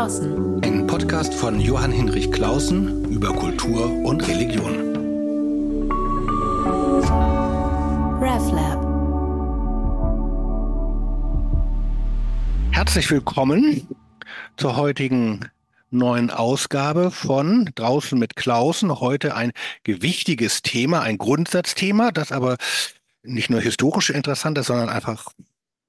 Klausen. Ein Podcast von Johann Hinrich Klausen über Kultur und Religion. RevLab. Herzlich willkommen zur heutigen neuen Ausgabe von Draußen mit Klausen. Heute ein gewichtiges Thema, ein Grundsatzthema, das aber nicht nur historisch interessant ist, sondern einfach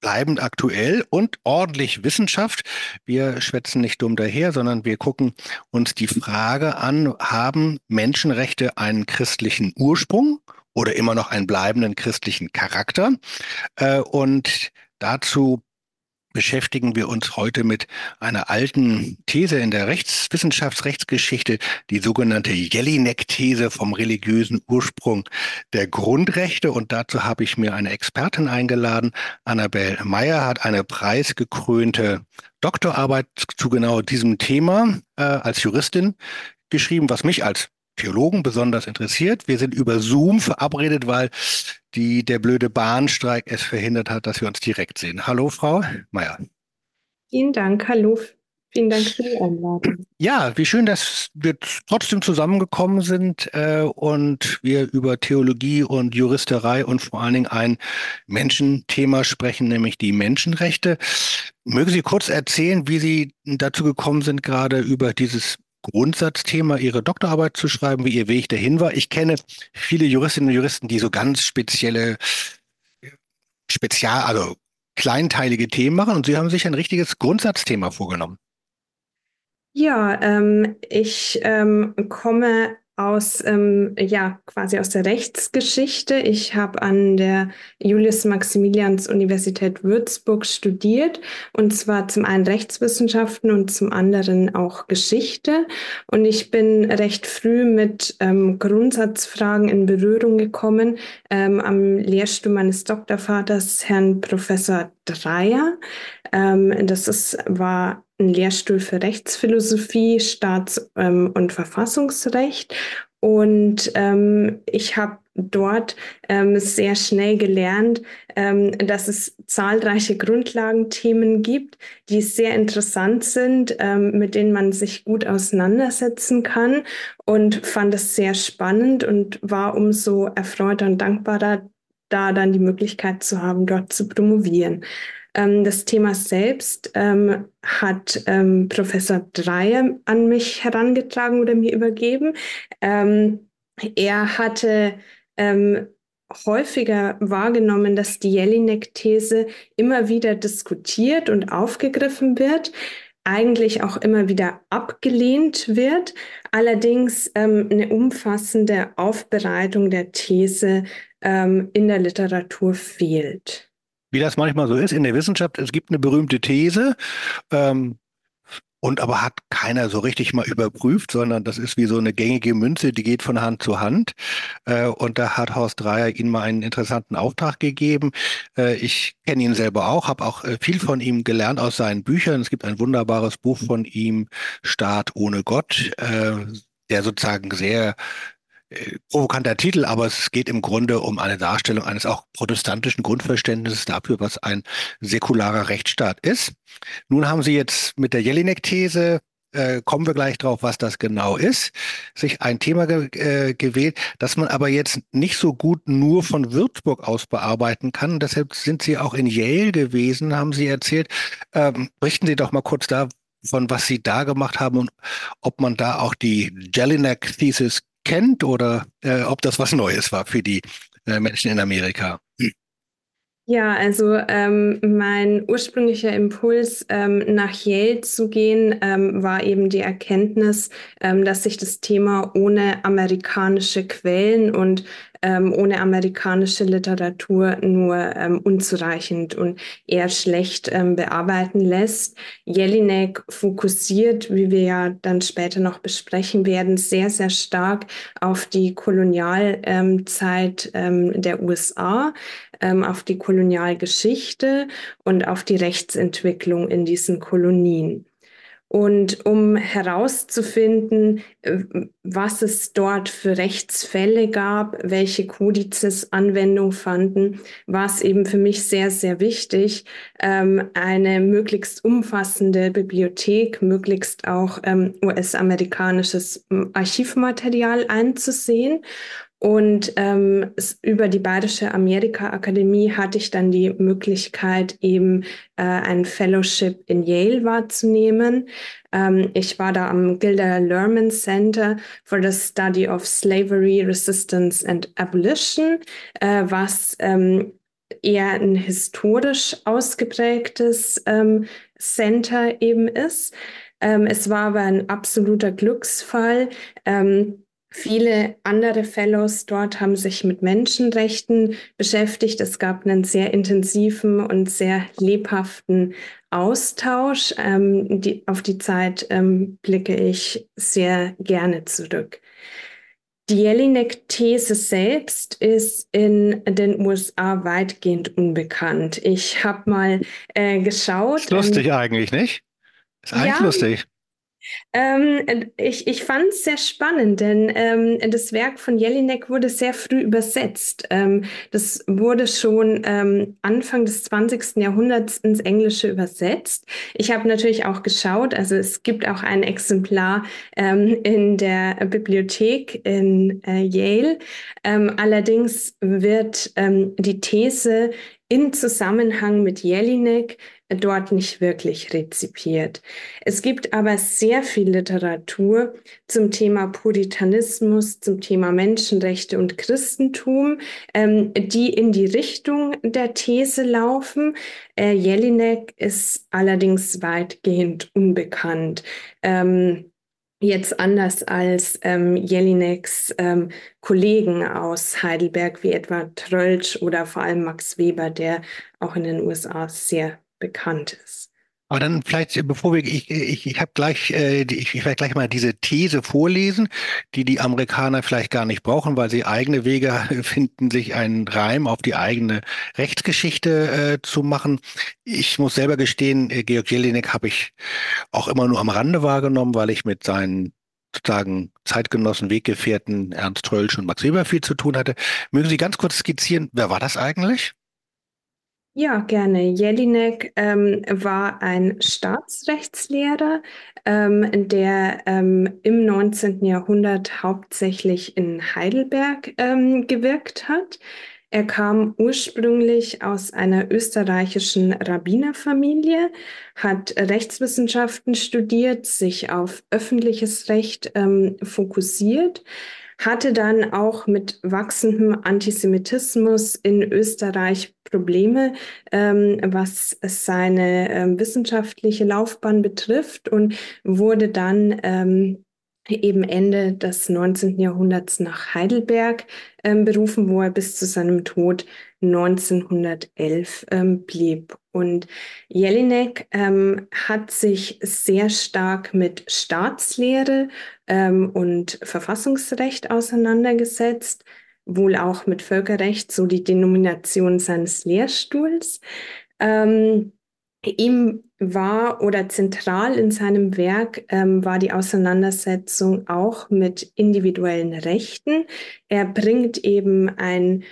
bleibend aktuell und ordentlich Wissenschaft. Wir schwätzen nicht dumm daher, sondern wir gucken uns die Frage an, haben Menschenrechte einen christlichen Ursprung oder immer noch einen bleibenden christlichen Charakter? Äh, und dazu beschäftigen wir uns heute mit einer alten These in der Rechtswissenschaftsrechtsgeschichte, die sogenannte Jelinek-These vom religiösen Ursprung der Grundrechte. Und dazu habe ich mir eine Expertin eingeladen. Annabel Meyer hat eine preisgekrönte Doktorarbeit zu genau diesem Thema äh, als Juristin geschrieben, was mich als Theologen besonders interessiert. Wir sind über Zoom verabredet, weil die, der blöde Bahnstreik es verhindert hat, dass wir uns direkt sehen. Hallo, Frau Meier. Vielen Dank. Hallo. Vielen Dank für die Einladung. Ja, wie schön, dass wir trotzdem zusammengekommen sind äh, und wir über Theologie und Juristerei und vor allen Dingen ein Menschenthema sprechen, nämlich die Menschenrechte. Mögen Sie kurz erzählen, wie Sie dazu gekommen sind, gerade über dieses Grundsatzthema, Ihre Doktorarbeit zu schreiben, wie Ihr Weg dahin war. Ich kenne viele Juristinnen und Juristen, die so ganz spezielle, spezial, also kleinteilige Themen machen und Sie haben sich ein richtiges Grundsatzthema vorgenommen. Ja, ähm, ich ähm, komme aus, ähm, ja, quasi aus der Rechtsgeschichte. Ich habe an der Julius-Maximilians-Universität Würzburg studiert und zwar zum einen Rechtswissenschaften und zum anderen auch Geschichte. Und ich bin recht früh mit ähm, Grundsatzfragen in Berührung gekommen ähm, am Lehrstuhl meines Doktorvaters, Herrn Professor Dreier. Ähm, das ist, war ein Lehrstuhl für Rechtsphilosophie, Staats- ähm, und Verfassungsrecht. Und ähm, ich habe dort ähm, sehr schnell gelernt, ähm, dass es zahlreiche Grundlagenthemen gibt, die sehr interessant sind, ähm, mit denen man sich gut auseinandersetzen kann und fand es sehr spannend und war umso erfreuter und dankbarer, da dann die Möglichkeit zu haben, dort zu promovieren. Ähm, das Thema selbst ähm, hat ähm, Professor Dreier an mich herangetragen oder mir übergeben. Ähm, er hatte ähm, häufiger wahrgenommen, dass die Jelinek-These immer wieder diskutiert und aufgegriffen wird eigentlich auch immer wieder abgelehnt wird, allerdings ähm, eine umfassende Aufbereitung der These ähm, in der Literatur fehlt wie das manchmal so ist in der Wissenschaft, es gibt eine berühmte These, ähm, und aber hat keiner so richtig mal überprüft, sondern das ist wie so eine gängige Münze, die geht von Hand zu Hand. Äh, und da hat Horst Dreier Ihnen mal einen interessanten Auftrag gegeben. Äh, ich kenne ihn selber auch, habe auch äh, viel von ihm gelernt aus seinen Büchern. Es gibt ein wunderbares Buch von ihm, Staat ohne Gott, äh, der sozusagen sehr provokanter Titel, aber es geht im Grunde um eine Darstellung eines auch protestantischen Grundverständnisses dafür, was ein säkularer Rechtsstaat ist. Nun haben Sie jetzt mit der Jelinek-These äh, kommen wir gleich drauf, was das genau ist, sich ein Thema ge äh, gewählt, das man aber jetzt nicht so gut nur von Würzburg aus bearbeiten kann. Deshalb sind Sie auch in Yale gewesen, haben Sie erzählt. Ähm, berichten Sie doch mal kurz davon, was Sie da gemacht haben und ob man da auch die Jelinek-Thesis kennt oder äh, ob das was Neues war für die äh, Menschen in Amerika. Ja, also ähm, mein ursprünglicher Impuls, ähm, nach Yale zu gehen, ähm, war eben die Erkenntnis, ähm, dass sich das Thema ohne amerikanische Quellen und ähm, ohne amerikanische Literatur nur ähm, unzureichend und eher schlecht bearbeiten lässt. Jelinek fokussiert, wie wir ja dann später noch besprechen werden, sehr, sehr stark auf die Kolonialzeit der USA, ähm, auf die Kolonialgeschichte und auf die Rechtsentwicklung in diesen Kolonien. Und um herauszufinden, äh, was es dort für Rechtsfälle gab, welche Kodizes Anwendung fanden, war es eben für mich sehr, sehr wichtig, ähm, eine möglichst umfassende Bibliothek, möglichst auch ähm, US-amerikanisches Archivmaterial einzusehen. Und ähm, über die Bayerische Amerika-Akademie hatte ich dann die Möglichkeit, eben äh, ein Fellowship in Yale wahrzunehmen. Ähm, ich war da am Gilder Lerman Center for the Study of Slavery, Resistance and Abolition, äh, was ähm, eher ein historisch ausgeprägtes ähm, Center eben ist. Ähm, es war aber ein absoluter Glücksfall. Ähm, Viele andere Fellows dort haben sich mit Menschenrechten beschäftigt. Es gab einen sehr intensiven und sehr lebhaften Austausch. Ähm, die, auf die Zeit ähm, blicke ich sehr gerne zurück. Die Jelinek-These selbst ist in den USA weitgehend unbekannt. Ich habe mal äh, geschaut. Ist lustig ähm, eigentlich, nicht? Ist eigentlich ja, lustig. Ähm, ich ich fand es sehr spannend, denn ähm, das Werk von Jelinek wurde sehr früh übersetzt. Ähm, das wurde schon ähm, Anfang des 20. Jahrhunderts ins Englische übersetzt. Ich habe natürlich auch geschaut, also es gibt auch ein Exemplar ähm, in der Bibliothek in äh, Yale. Ähm, allerdings wird die These in Zusammenhang mit Jelinek dort nicht wirklich rezipiert. Es gibt aber sehr viel Literatur zum Thema Puritanismus, zum Thema Menschenrechte und Christentum, ähm, die in die Richtung der These laufen. Äh, Jelinek ist allerdings weitgehend unbekannt. Ähm, Jetzt anders als ähm, Jelineks ähm, Kollegen aus Heidelberg, wie etwa Trölsch oder vor allem Max Weber, der auch in den USA sehr bekannt ist. Aber dann vielleicht, bevor wir, ich, ich, ich habe gleich, äh, ich, ich werde gleich mal diese These vorlesen, die die Amerikaner vielleicht gar nicht brauchen, weil sie eigene Wege finden, sich einen Reim auf die eigene Rechtsgeschichte äh, zu machen. Ich muss selber gestehen, äh, Georg Jelinek habe ich auch immer nur am Rande wahrgenommen, weil ich mit seinen sozusagen Zeitgenossen, Weggefährten Ernst Trölsch und Max Weber viel zu tun hatte. Mögen Sie ganz kurz skizzieren, wer war das eigentlich? Ja, gerne. Jelinek ähm, war ein Staatsrechtslehrer, ähm, der ähm, im 19. Jahrhundert hauptsächlich in Heidelberg ähm, gewirkt hat. Er kam ursprünglich aus einer österreichischen Rabbinerfamilie, hat Rechtswissenschaften studiert, sich auf öffentliches Recht ähm, fokussiert hatte dann auch mit wachsendem Antisemitismus in Österreich Probleme, ähm, was seine ähm, wissenschaftliche Laufbahn betrifft und wurde dann ähm, eben Ende des 19. Jahrhunderts nach Heidelberg ähm, berufen, wo er bis zu seinem Tod 1911 ähm, blieb. Und Jelinek ähm, hat sich sehr stark mit Staatslehre ähm, und Verfassungsrecht auseinandergesetzt, wohl auch mit Völkerrecht, so die Denomination seines Lehrstuhls. Ähm, ihm war oder zentral in seinem Werk ähm, war die Auseinandersetzung auch mit individuellen Rechten. Er bringt eben ein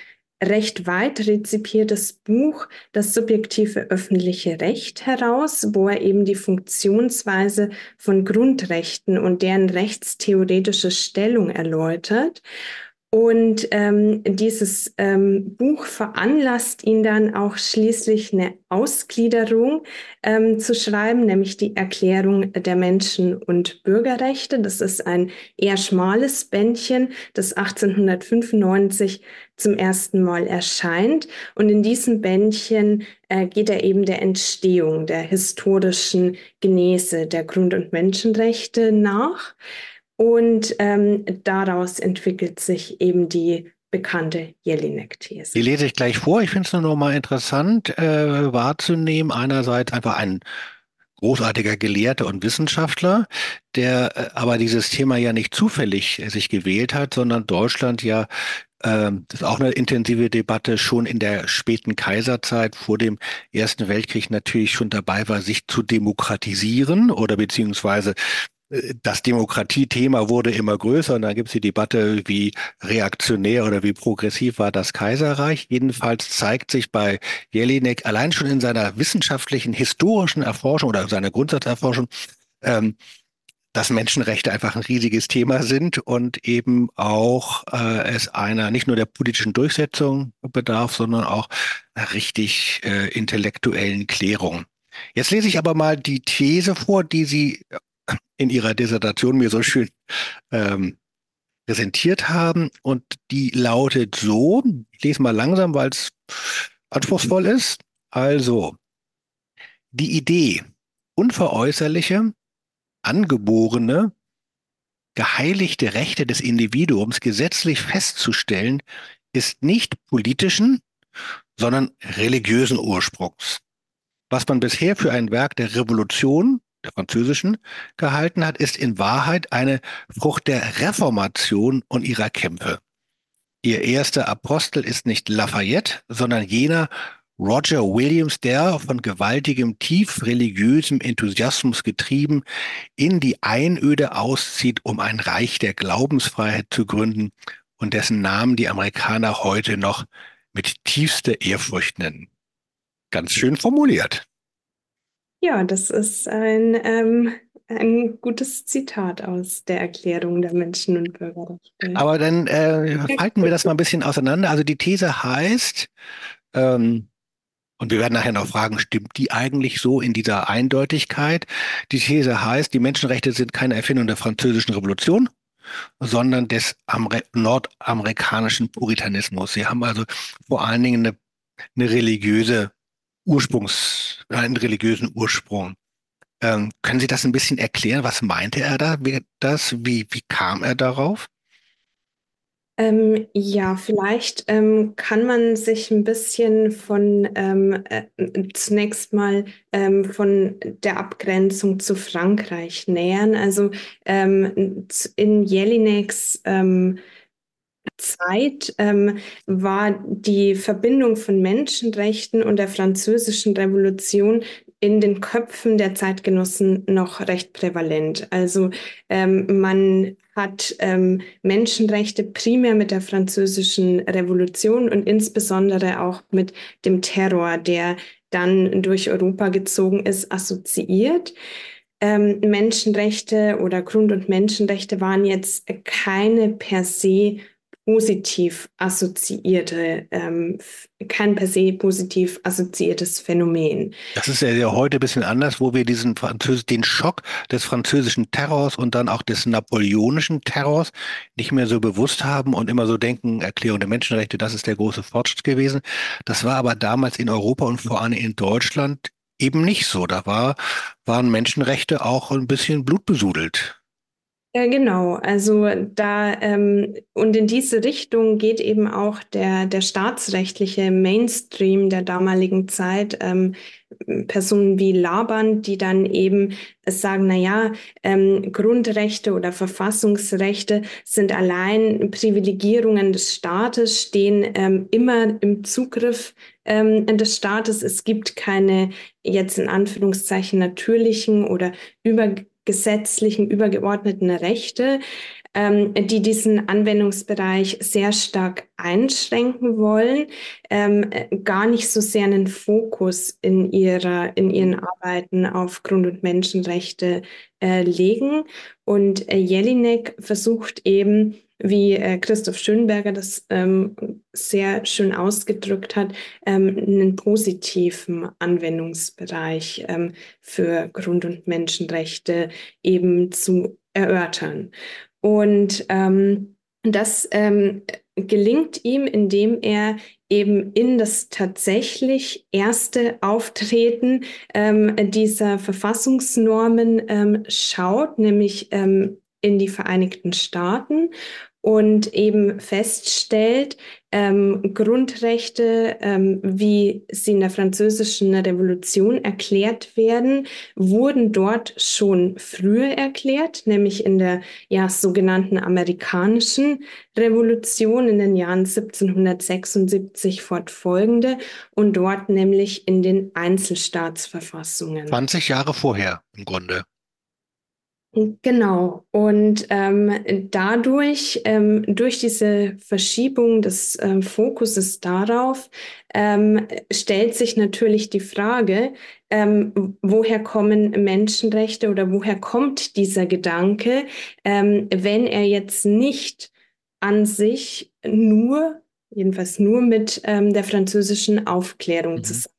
recht weit rezipiertes Buch, das subjektive öffentliche Recht heraus, wo er eben die Funktionsweise von Grundrechten und deren rechtstheoretische Stellung erläutert. Und ähm, dieses ähm, Buch veranlasst ihn dann auch schließlich eine Ausgliederung ähm, zu schreiben, nämlich die Erklärung der Menschen- und Bürgerrechte. Das ist ein eher schmales Bändchen, das 1895 zum ersten Mal erscheint. Und in diesem Bändchen äh, geht er eben der Entstehung der historischen Genese der Grund- und Menschenrechte nach. Und ähm, daraus entwickelt sich eben die bekannte Jelinek-These. Die lese ich gleich vor. Ich finde es nur noch mal interessant äh, wahrzunehmen. Einerseits einfach ein großartiger Gelehrter und Wissenschaftler, der äh, aber dieses Thema ja nicht zufällig äh, sich gewählt hat, sondern Deutschland ja Ähm, das ist auch eine intensive Debatte, schon in der späten Kaiserzeit vor dem Ersten Weltkrieg natürlich schon dabei war, sich zu demokratisieren oder beziehungsweise das Demokratiethema wurde immer größer und dann gibt es die Debatte, wie reaktionär oder wie progressiv war das Kaiserreich. Jedenfalls zeigt sich bei Jelinek allein schon in seiner wissenschaftlichen, historischen Erforschung oder seiner Grundsatzerforschung, ähm, dass Menschenrechte einfach ein riesiges Thema sind und eben auch äh, es einer nicht nur der politischen Durchsetzung bedarf, sondern auch einer richtig äh, intellektuellen Klärung. Jetzt lese ich aber mal die These vor, die Sie in Ihrer Dissertation mir so schön ähm, präsentiert haben. Und die lautet so, ich lese mal langsam, weil es anspruchsvoll ist. Also, die Idee, unveräußerliche, angeborene, geheiligte Rechte des Individuums gesetzlich festzustellen, ist nicht politischen, sondern religiösen Ursprungs. Was man bisher für ein Werk der Revolution, der französischen, gehalten hat, ist in Wahrheit eine Frucht der Reformation und ihrer Kämpfe. Ihr erster Apostel ist nicht Lafayette, sondern jener Roger Williams, der von gewaltigem, tief religiösem Enthusiasmus getrieben in die Einöde auszieht, um ein Reich der Glaubensfreiheit zu gründen und dessen Namen die Amerikaner heute noch mit tiefster Ehrfurcht nennen. Ganz schön formuliert. Ja, das ist ein, ähm, ein gutes Zitat aus der Erklärung der Menschen- und Bürgerrechte. Aber dann äh, halten wir das mal ein bisschen auseinander. Also die These heißt, ähm, und wir werden nachher noch fragen, stimmt die eigentlich so in dieser Eindeutigkeit? Die These heißt, die Menschenrechte sind keine Erfindung der französischen Revolution, sondern des Amer nordamerikanischen Puritanismus. Sie haben also vor allen Dingen eine, eine religiöse Ursprungs, einen religiösen Ursprung. Ähm, können Sie das ein bisschen erklären? Was meinte er da? Wie, das? Wie, wie kam er darauf? Ähm, ja, vielleicht ähm, kann man sich ein bisschen von ähm, äh, zunächst mal ähm, von der Abgrenzung zu Frankreich nähern. Also ähm, in Jelineks Zeit ähm, war die Verbindung von Menschenrechten und der französischen Revolution in den Köpfen der Zeitgenossen noch recht prävalent. Also ähm, man hat ähm, Menschenrechte primär mit der französischen Revolution und insbesondere auch mit dem Terror, der dann durch Europa gezogen ist, assoziiert. Ähm, Menschenrechte oder Grund- und Menschenrechte waren jetzt keine per se positiv assoziierte, ähm, kein per se positiv assoziiertes Phänomen. Das ist ja, heute ein bisschen anders, wo wir diesen Französ den Schock des französischen Terrors und dann auch des napoleonischen Terrors nicht mehr so bewusst haben und immer so denken, Erklärung der Menschenrechte, das ist der große Fortschritt gewesen. Das war aber damals in Europa und vor allem in Deutschland eben nicht so. Da war, waren Menschenrechte auch ein bisschen blutbesudelt. Ja, genau. Also da ähm, und in diese Richtung geht eben auch der, der staatsrechtliche Mainstream der damaligen Zeit. Ähm, Personen wie Laban, die dann eben sagen, na ja, ähm, Grundrechte oder Verfassungsrechte sind allein Privilegierungen des Staates, stehen ähm, immer im Zugriff ähm, des Staates. Es gibt keine jetzt in Anführungszeichen natürlichen oder über gesetzlichen übergeordneten Rechte, ähm, die diesen Anwendungsbereich sehr stark einschränken wollen, ähm, gar nicht so sehr einen Fokus in, ihrer, in ihren Arbeiten auf Grund- und Menschenrechte äh, legen. Und äh, Jelinek versucht eben, wie äh, Christoph Schönberger das ähm, sehr schön ausgedrückt hat, ähm, einen positiven Anwendungsbereich ähm, für Grund- und Menschenrechte eben zu erörtern. Und ähm, das ähm, gelingt ihm, indem er eben in das tatsächlich erste Auftreten ähm, dieser Verfassungsnormen ähm, schaut, nämlich ähm, in die Vereinigten Staaten und eben feststellt, ähm, Grundrechte, ähm, wie sie in der französischen Revolution erklärt werden, wurden dort schon früher erklärt, nämlich in der ja, sogenannten amerikanischen Revolution in den Jahren 1776 fortfolgende und dort nämlich in den Einzelstaatsverfassungen. 20 Jahre vorher im Grunde. Genau. Und ähm, dadurch, ähm, durch diese Verschiebung des ähm, Fokuses darauf, ähm, stellt sich natürlich die Frage, ähm, woher kommen Menschenrechte oder woher kommt dieser Gedanke, ähm, wenn er jetzt nicht an sich nur, jedenfalls nur mit der französischen Aufklärung mhm. zusammen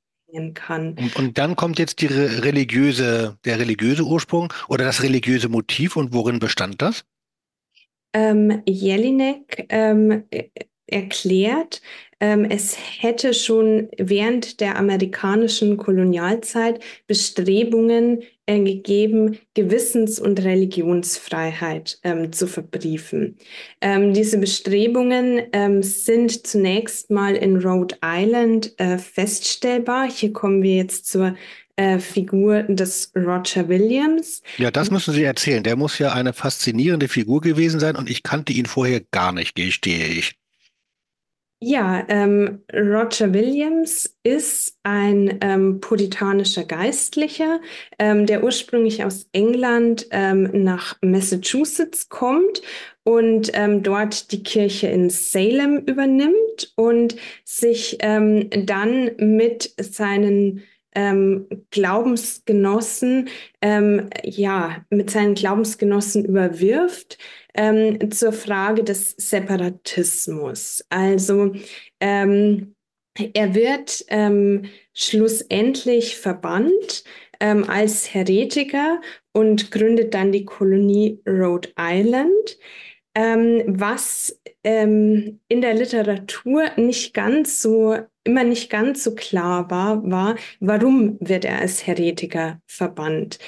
kann. Und, und, dann kommt jetzt die religiöse, der religiöse Ursprung oder das religiöse Motiv und worin bestand das? Ähm, Jelinek ähm, erklärt, ähm, es hätte schon während der amerikanischen Kolonialzeit Bestrebungen äh, gegeben, Gewissens- und Religionsfreiheit ähm, zu verbriefen. Ähm, diese Bestrebungen ähm, sind zunächst mal in Rhode Island äh, feststellbar. Hier kommen wir jetzt zur äh, Figur des Roger Williams. Ja, das müssen Sie erzählen. Der muss ja eine faszinierende Figur gewesen sein und ich kannte ihn vorher gar nicht, gestehe ich. Ja, ähm, Roger Williams ist ein ähm, puritanischer Geistlicher, ähm, der ursprünglich aus England ähm, nach Massachusetts kommt und ähm, dort die Kirche in Salem übernimmt und sich ähm, dann mit seinen ähm, Glaubensgenossen, ähm, ja, mit seinen Glaubensgenossen überwirft ähm, zur Frage des Separatismus. Also ähm, er wird ähm, schlussendlich verbannt ähm, als Heretiker und gründet dann die Kolonie Rhode Island, was ähm, in der Literatur nicht ganz so immer nicht ganz so klar war, war, warum wird er als Heretiker verbannt.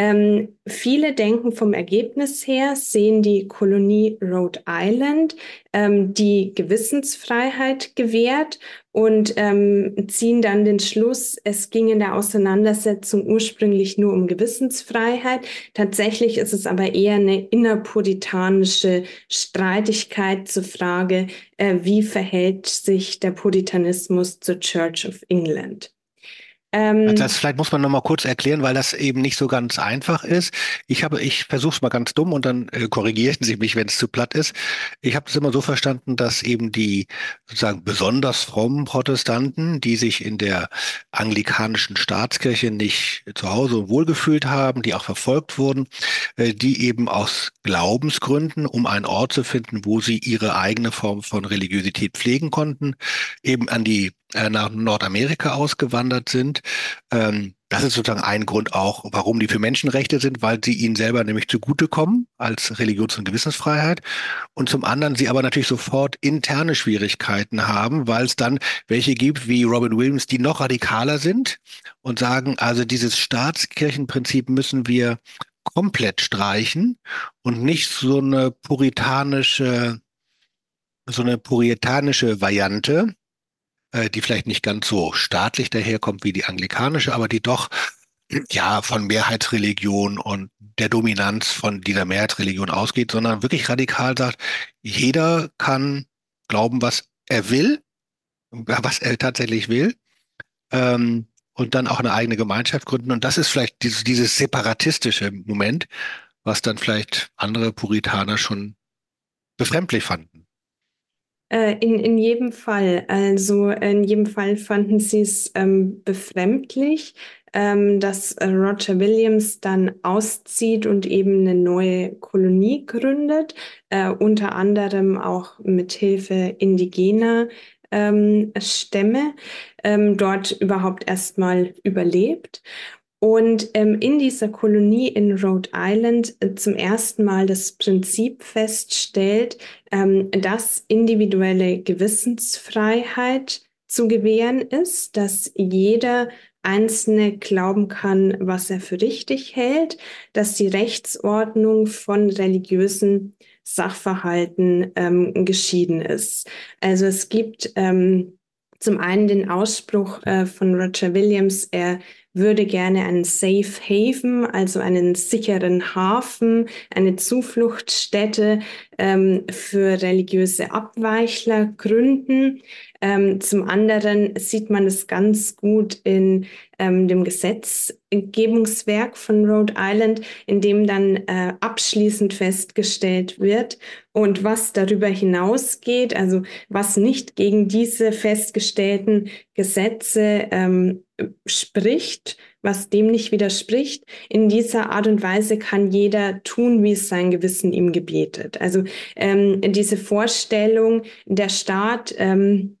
Ähm, viele denken vom Ergebnis her, sehen die Kolonie Rhode Island, ähm, die Gewissensfreiheit gewährt und ähm, ziehen dann den Schluss, es ging in der Auseinandersetzung ursprünglich nur um Gewissensfreiheit. Tatsächlich ist es aber eher eine innerpuritanische Streitigkeit zur Frage, äh, wie verhält sich der Puritanismus zur Church of England. Ähm, also das vielleicht muss man noch mal kurz erklären, weil das eben nicht so ganz einfach ist. Ich habe, ich versuche es mal ganz dumm und dann äh, korrigieren Sie mich, wenn es zu platt ist. Ich habe es immer so verstanden, dass eben die sozusagen besonders frommen Protestanten, die sich in der anglikanischen Staatskirche nicht zu Hause und wohlgefühlt haben, die auch verfolgt wurden, äh, die eben aus Glaubensgründen, um einen Ort zu finden, wo sie ihre eigene Form von Religiosität pflegen konnten, eben an die nach Nordamerika ausgewandert sind. Ähm, das ist sozusagen ein Grund auch, warum die für Menschenrechte sind, weil sie ihnen selber nämlich zugutekommen als Religions- und Gewissensfreiheit. Und zum anderen sie aber natürlich sofort interne Schwierigkeiten haben, weil es dann welche gibt wie Robin Williams, die noch radikaler sind und sagen, also dieses Staatskirchenprinzip müssen wir komplett streichen und nicht so eine puritanische, so eine puritanische Variante, äh, die vielleicht nicht ganz so staatlich daherkommt wie die anglikanische, aber die doch ja von Mehrheitsreligion und der Dominanz von dieser Mehrheitsreligion ausgeht, sondern wirklich radikal sagt, jeder kann glauben, was er will, was er tatsächlich will, ähm, und dann auch eine eigene Gemeinschaft gründen. Und das ist vielleicht dieses, dieses separatistische Moment, was dann vielleicht andere Puritaner schon befremdlich fanden. Äh, in, in jedem Fall. Also in jedem Fall fanden sie es ähm, befremdlich, ähm, dass äh, Roger Williams dann auszieht und eben eine neue Kolonie gründet, äh, unter anderem auch mit Hilfe indigener ähm, Stämme, ähm, dort überhaupt erstmal überlebt und ähm, in dieser Kolonie in Rhode Island äh, zum ersten Mal das Prinzip feststellt, ähm, dass individuelle Gewissensfreiheit zu gewähren ist, dass jeder Einzelne glauben kann, was er für richtig hält, dass die Rechtsordnung von religiösen Sachverhalten ähm, geschieden ist. Also es gibt ähm, zum einen den Ausspruch äh, von Roger Williams, er würde gerne einen Safe Haven, also einen sicheren Hafen, eine Zufluchtsstätte ähm, für religiöse Abweichler gründen. Ähm, zum anderen sieht man es ganz gut in ähm, dem Gesetzgebungswerk von Rhode Island, in dem dann äh, abschließend festgestellt wird und was darüber hinausgeht, also was nicht gegen diese festgestellten Gesetze ähm, spricht, was dem nicht widerspricht. In dieser Art und Weise kann jeder tun, wie es sein Gewissen ihm gebietet. Also ähm, diese Vorstellung, der Staat ähm,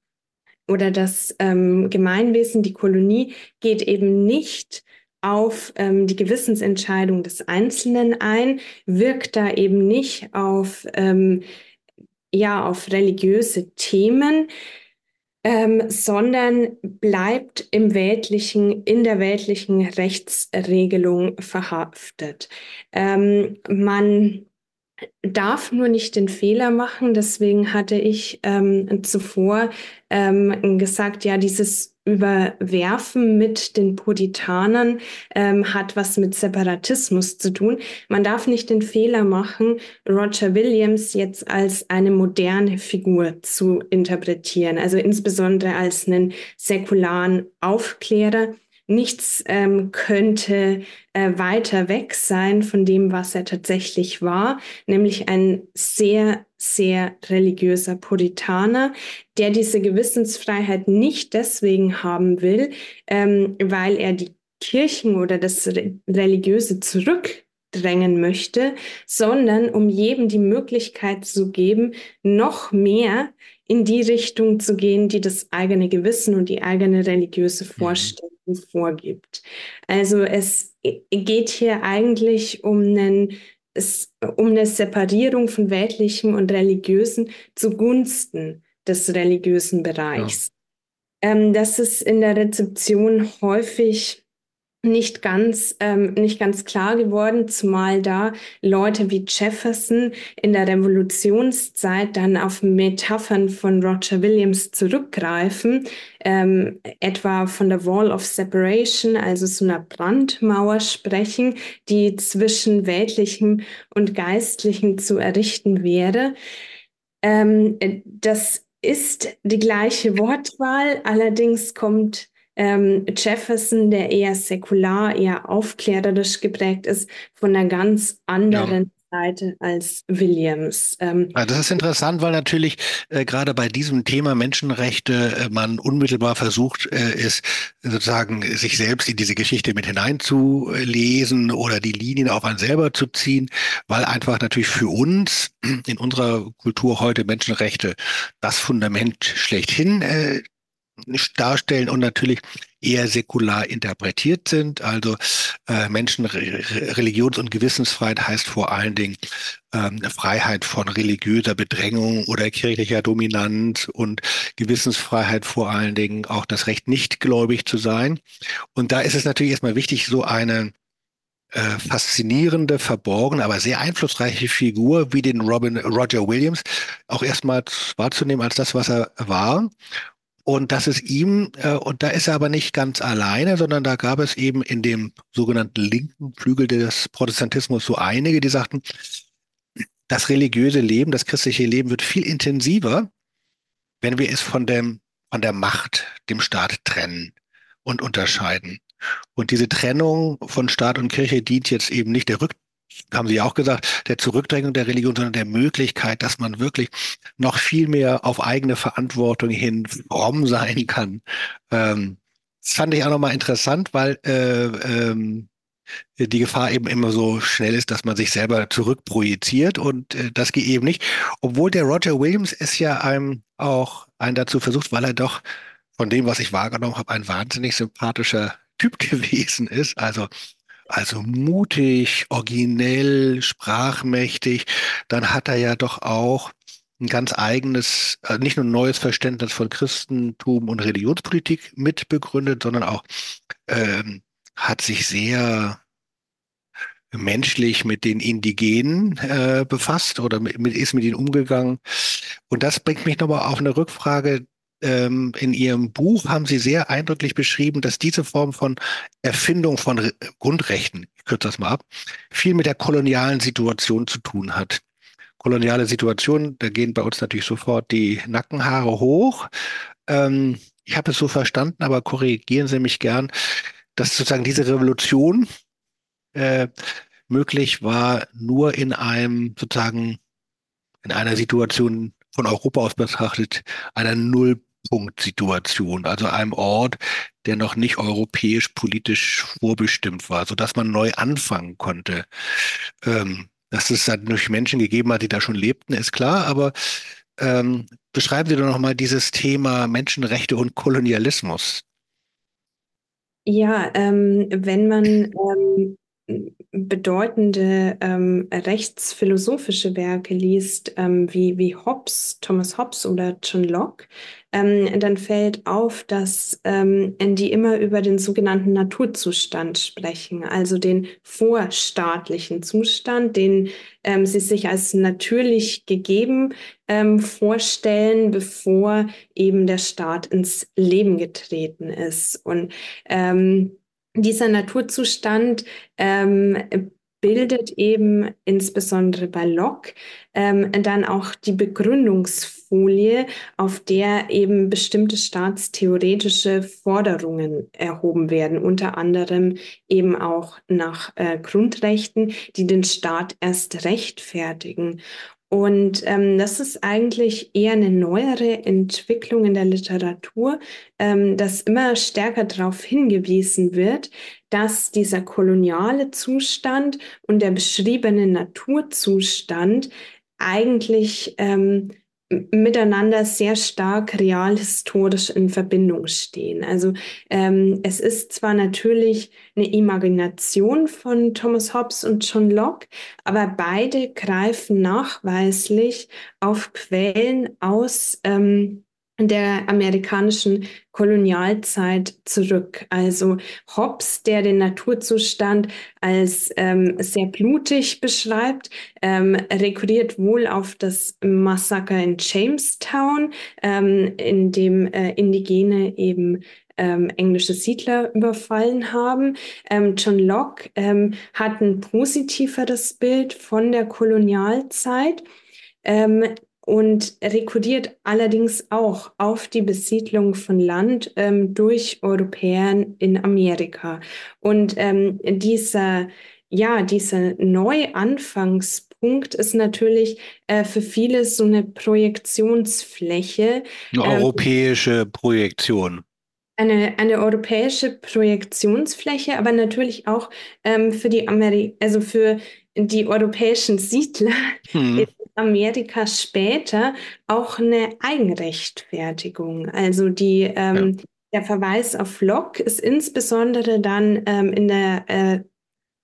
oder das ähm, Gemeinwesen, die Kolonie, geht eben nicht auf ähm, die Gewissensentscheidung des Einzelnen ein, wirkt da eben nicht auf, ähm, ja, auf religiöse Themen, ähm, sondern bleibt im weltlichen, in der weltlichen Rechtsregelung verhaftet. Ähm, man darf nur nicht den Fehler machen. Deswegen hatte ich ähm, zuvor ähm, gesagt, ja, dieses Überwerfen mit den Puritanern ähm, hat was mit Separatismus zu tun. Man darf nicht den Fehler machen, Roger Williams jetzt als eine moderne Figur zu interpretieren, also insbesondere als einen säkularen Aufklärer nichts ähm, könnte äh, weiter weg sein von dem, was er tatsächlich war, nämlich ein sehr, sehr religiöser Puritaner, der diese Gewissensfreiheit nicht deswegen haben will, ähm, weil er die Kirchen oder das Religiöse zurückdrängen möchte, sondern um jedem die Möglichkeit zu geben, noch mehr in die Richtung zu gehen, die das eigene Gewissen und die eigene religiöse mhm. Vorstellung mhm. vorgibt. Also es geht hier eigentlich um einen um eine Separierung von weltlichem und religiösen zugunsten des religiösen Bereichs. Ja. Ähm, das ist in der Rezeption häufig nicht ganz, ähm, nicht ganz klar geworden, zumal da Leute wie Jefferson in der Revolutionszeit dann auf Metaphern von Roger Williams zurückgreifen, ähm, etwa von der Wall of Separation, also so einer Brandmauer sprechen, die zwischen weltlichem und geistlichem zu errichten wäre. Ähm, das ist die gleiche Wortwahl, allerdings kommt ähm, Jefferson, der eher säkular, eher aufklärerisch geprägt ist, von einer ganz anderen ja. Seite als Williams. Ähm, das ist interessant, weil natürlich äh, gerade bei diesem Thema Menschenrechte äh, man unmittelbar versucht äh, ist, sozusagen sich selbst in diese Geschichte mit hineinzulesen oder die Linien auf einen selber zu ziehen, weil einfach natürlich für uns in unserer Kultur heute Menschenrechte das Fundament schlechthin äh, darstellen und natürlich eher säkular interpretiert sind. Also äh, Menschen, Religions- und Gewissensfreiheit heißt vor allen Dingen ähm, Freiheit von religiöser Bedrängung oder kirchlicher Dominanz und Gewissensfreiheit vor allen Dingen auch das Recht, nicht gläubig zu sein. Und da ist es natürlich erstmal wichtig, so eine äh, faszinierende, verborgene, aber sehr einflussreiche Figur wie den Robin Roger Williams auch erstmal wahrzunehmen als das, was er war und das ist ihm, äh, und da ist er aber nicht ganz alleine, sondern da gab es eben in dem sogenannten linken Flügel des Protestantismus so einige, die sagten, das religiöse Leben, das christliche Leben wird viel intensiver, wenn wir es von dem, von der Macht, dem Staat trennen und unterscheiden. Und diese Trennung von Staat und Kirche dient jetzt eben nicht der Rück haben Sie auch gesagt, der Zurückdrängung der Religion, sondern der Möglichkeit, dass man wirklich noch viel mehr auf eigene Verantwortung hin fromm sein kann. Ähm, das fand ich auch nochmal interessant, weil äh, ähm, die Gefahr eben immer so schnell ist, dass man sich selber zurückprojiziert und äh, das geht eben nicht. Obwohl der Roger Williams es ja einem auch einen dazu versucht, weil er doch von dem, was ich wahrgenommen habe, ein wahnsinnig sympathischer Typ gewesen ist. Also also mutig, originell, sprachmächtig, dann hat er ja doch auch ein ganz eigenes, äh, nicht nur ein neues Verständnis von Christentum und Religionspolitik mitbegründet, sondern auch ähm, hat sich sehr menschlich mit den Indigenen äh, befasst oder mit, ist mit ihnen umgegangen. Und das bringt mich nochmal auf eine Rückfrage. Ähm, in Ihrem Buch haben Sie sehr eindrücklich beschrieben, dass diese Form von Erfindung von Re Grundrechten, ich kürze das mal ab, viel mit der kolonialen Situation zu tun hat. Koloniale Situation, da gehen bei uns natürlich sofort die Nackenhaare hoch. Ähm, ich habe es so verstanden, aber korrigieren Sie mich gern, dass sozusagen diese Revolution äh, möglich war nur in einem sozusagen in einer Situation von Europa aus betrachtet, einer Nullpunktsituation, also einem Ort, der noch nicht europäisch politisch vorbestimmt war, so dass man neu anfangen konnte. Ähm, dass es natürlich Menschen gegeben hat, die da schon lebten, ist klar, aber ähm, beschreiben Sie doch noch mal dieses Thema Menschenrechte und Kolonialismus. Ja, ähm, wenn man ähm, bedeutende ähm, rechtsphilosophische Werke liest, ähm, wie, wie Hobbes, Thomas Hobbes oder John Locke, ähm, dann fällt auf, dass ähm, die immer über den sogenannten Naturzustand sprechen, also den vorstaatlichen Zustand, den ähm, sie sich als natürlich gegeben ähm, vorstellen, bevor eben der Staat ins Leben getreten ist. Und ähm, dieser Naturzustand ähm, bildet eben insbesondere bei Locke ähm, dann auch die Begründungsfolie, auf der eben bestimmte staatstheoretische Forderungen erhoben werden, unter anderem eben auch nach äh, Grundrechten, die den Staat erst rechtfertigen. Und ähm, das ist eigentlich eher eine neuere Entwicklung in der Literatur, ähm, dass immer stärker darauf hingewiesen wird, dass dieser koloniale Zustand und der beschriebene Naturzustand eigentlich ähm, miteinander sehr stark realhistorisch in Verbindung stehen. Also ähm, es ist zwar natürlich eine Imagination von Thomas Hobbes und John Locke, aber beide greifen nachweislich auf Quellen aus ähm, der amerikanischen Kolonialzeit zurück. Also Hobbes, der den Naturzustand als ähm, sehr blutig beschreibt, ähm, rekurriert wohl auf das Massaker in Jamestown, ähm, in dem äh, Indigene eben ähm, englische Siedler überfallen haben. Ähm, John Locke ähm, hat ein positiveres Bild von der Kolonialzeit. Und rekurriert allerdings auch auf die Besiedlung von Land ähm, durch Europäer in Amerika. Und ähm, dieser, ja, dieser Neuanfangspunkt ist natürlich äh, für viele so eine Projektionsfläche. Eine ähm, europäische Projektion eine, eine europäische Projektionsfläche, aber natürlich auch ähm, für die Ameri also für die europäischen Siedler hm. Amerika später auch eine Eigenrechtfertigung. Also die, ähm, ja. der Verweis auf Locke ist insbesondere dann ähm, in der äh,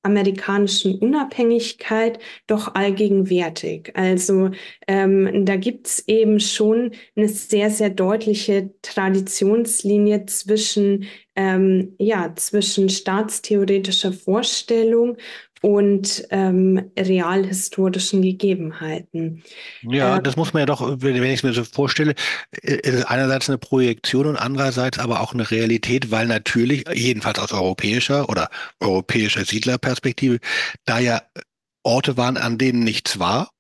amerikanischen Unabhängigkeit doch allgegenwärtig. Also ähm, da gibt es eben schon eine sehr, sehr deutliche Traditionslinie zwischen, ähm, ja, zwischen staatstheoretischer Vorstellung und ähm, realhistorischen Gegebenheiten. Ja, äh, das muss man ja doch, wenn, ich es mir so vorstelle, äh, ist einerseits eine Projektion und andererseits aber auch eine Realität, weil natürlich, jedenfalls aus europäischer oder europäischer Siedlerperspektive, da ja Orte waren, an denen nichts war,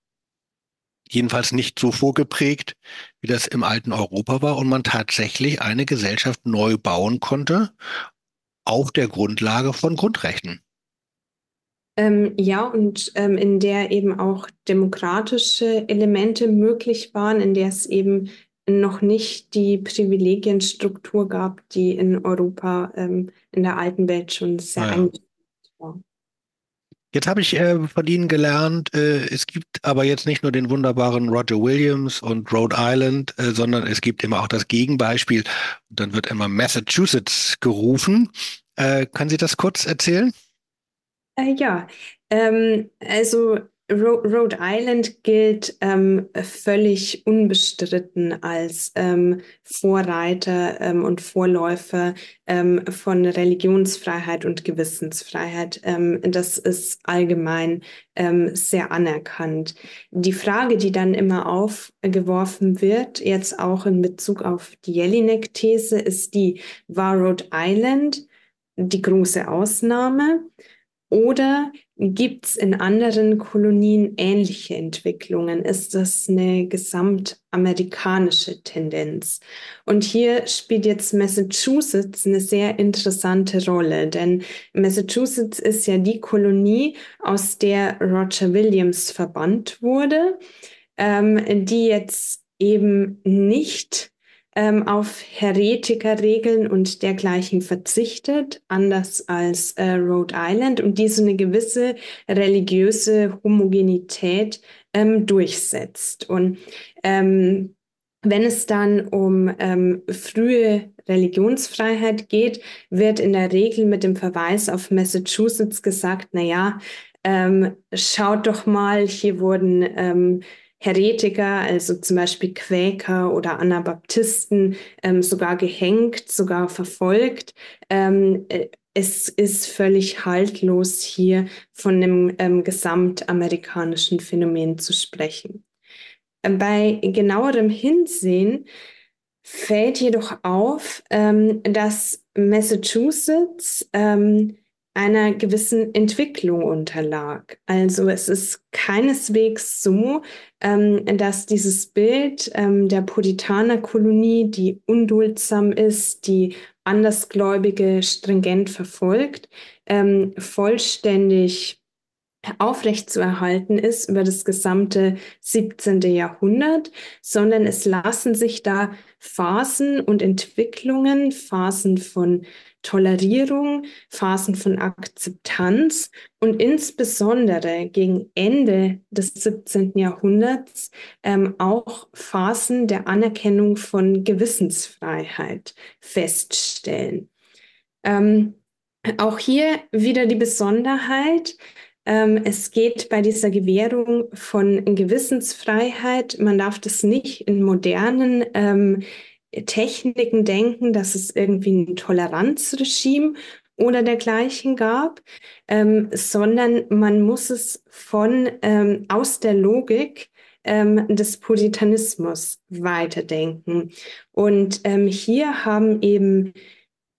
jedenfalls nicht so vorgeprägt, wie das im alten Europa war und man tatsächlich eine Gesellschaft neu bauen konnte auf der Grundlage von Grundrechten. Ähm, ja, und ähm, in der eben auch demokratische Elemente möglich waren, in der es eben noch nicht die Privilegienstruktur gab, die in Europa ähm, in der alten Welt schon sehr ja. eingeschränkt war. Jetzt habe ich äh, von Ihnen gelernt, äh, es gibt aber jetzt nicht nur den wunderbaren Roger Williams und Rhode Island, äh, sondern es gibt immer auch das Gegenbeispiel. Dann wird immer Massachusetts gerufen. Äh, können Sie das kurz erzählen? Äh, ja, ähm, also Rhode Island gilt ähm, völlig unbestritten als ähm, Vorreiter ähm, und Vorläufer ähm, von Religionsfreiheit und Gewissensfreiheit. Ähm, das ist allgemein ähm, sehr anerkannt. Die Frage, die dann immer aufgeworfen wird, jetzt auch in Bezug auf die Jelinek-These, ist die, war Rhode Island die große Ausnahme? Oder gibt es in anderen Kolonien ähnliche Entwicklungen? Ist das eine gesamtamerikanische Tendenz? Und hier spielt jetzt Massachusetts eine sehr interessante Rolle, denn Massachusetts ist ja die Kolonie, aus der Roger Williams verbannt wurde, ähm, die jetzt eben nicht ähm, auf Heretikerregeln und dergleichen verzichtet, anders als äh, Rhode Island, und die so eine gewisse religiöse Homogenität ähm, durchsetzt. Und ähm, wenn es dann um ähm, frühe Religionsfreiheit geht, wird in der Regel mit dem Verweis auf Massachusetts gesagt, na ja, ähm, schaut doch mal, hier wurden ähm, Heretiker, also zum Beispiel Quäker oder Anabaptisten, ähm, sogar gehängt, sogar verfolgt. Ähm, äh, es ist völlig haltlos, hier von einem ähm, gesamtamerikanischen Phänomen zu sprechen. Ähm, bei genauerem Hinsehen fällt jedoch auf, ähm, dass Massachusetts ähm, einer gewissen Entwicklung unterlag. Also es ist keineswegs so, ähm, dass dieses Bild ähm, der Puritanerkolonie, die unduldsam ist, die Andersgläubige stringent verfolgt, ähm, vollständig aufrechtzuerhalten ist über das gesamte 17. Jahrhundert, sondern es lassen sich da Phasen und Entwicklungen, Phasen von Tolerierung, Phasen von Akzeptanz und insbesondere gegen Ende des 17. Jahrhunderts ähm, auch Phasen der Anerkennung von Gewissensfreiheit feststellen. Ähm, auch hier wieder die Besonderheit, es geht bei dieser Gewährung von Gewissensfreiheit, man darf das nicht in modernen ähm, Techniken denken, dass es irgendwie ein Toleranzregime oder dergleichen gab, ähm, sondern man muss es von ähm, aus der Logik ähm, des Puritanismus weiterdenken. Und ähm, hier haben eben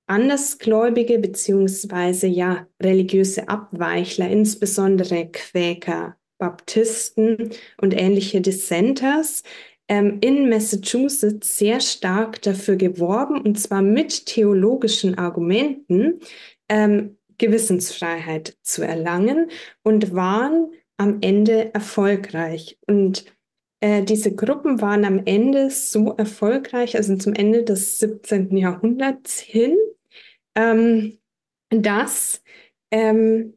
Andersgläubige beziehungsweise ja religiöse Abweichler, insbesondere Quäker, Baptisten und ähnliche Dissenters, ähm, in Massachusetts sehr stark dafür geworben, und zwar mit theologischen Argumenten, ähm, Gewissensfreiheit zu erlangen und waren am Ende erfolgreich. Und äh, diese Gruppen waren am Ende so erfolgreich, also zum Ende des 17. Jahrhunderts hin, ähm, dass ähm,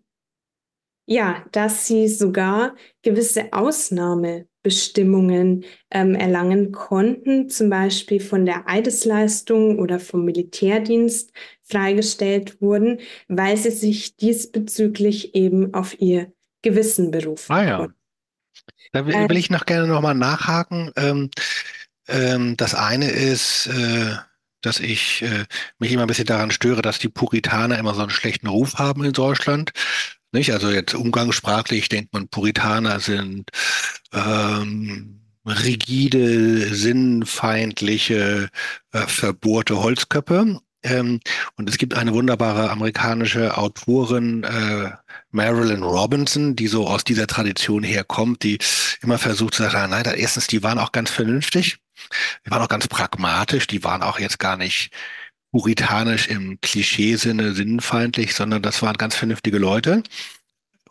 ja, dass sie sogar gewisse Ausnahme Bestimmungen ähm, erlangen konnten, zum Beispiel von der Eidesleistung oder vom Militärdienst freigestellt wurden, weil sie sich diesbezüglich eben auf ihr Gewissen berufen. Ah ja. Da will, will, ich noch gerne nochmal nachhaken. Ähm, ähm, das eine ist, äh, dass ich äh, mich immer ein bisschen daran störe, dass die Puritaner immer so einen schlechten Ruf haben in Deutschland. Nicht? Also jetzt umgangssprachlich denkt man, Puritaner sind ähm, rigide, sinnfeindliche, äh, verbohrte Holzköpfe. Ähm, und es gibt eine wunderbare amerikanische Autorin, äh, Marilyn Robinson, die so aus dieser Tradition herkommt, die immer versucht zu sagen, nein, erstens, die waren auch ganz vernünftig, die waren auch ganz pragmatisch, die waren auch jetzt gar nicht puritanisch im Klischeesinne sinnfeindlich, sondern das waren ganz vernünftige Leute,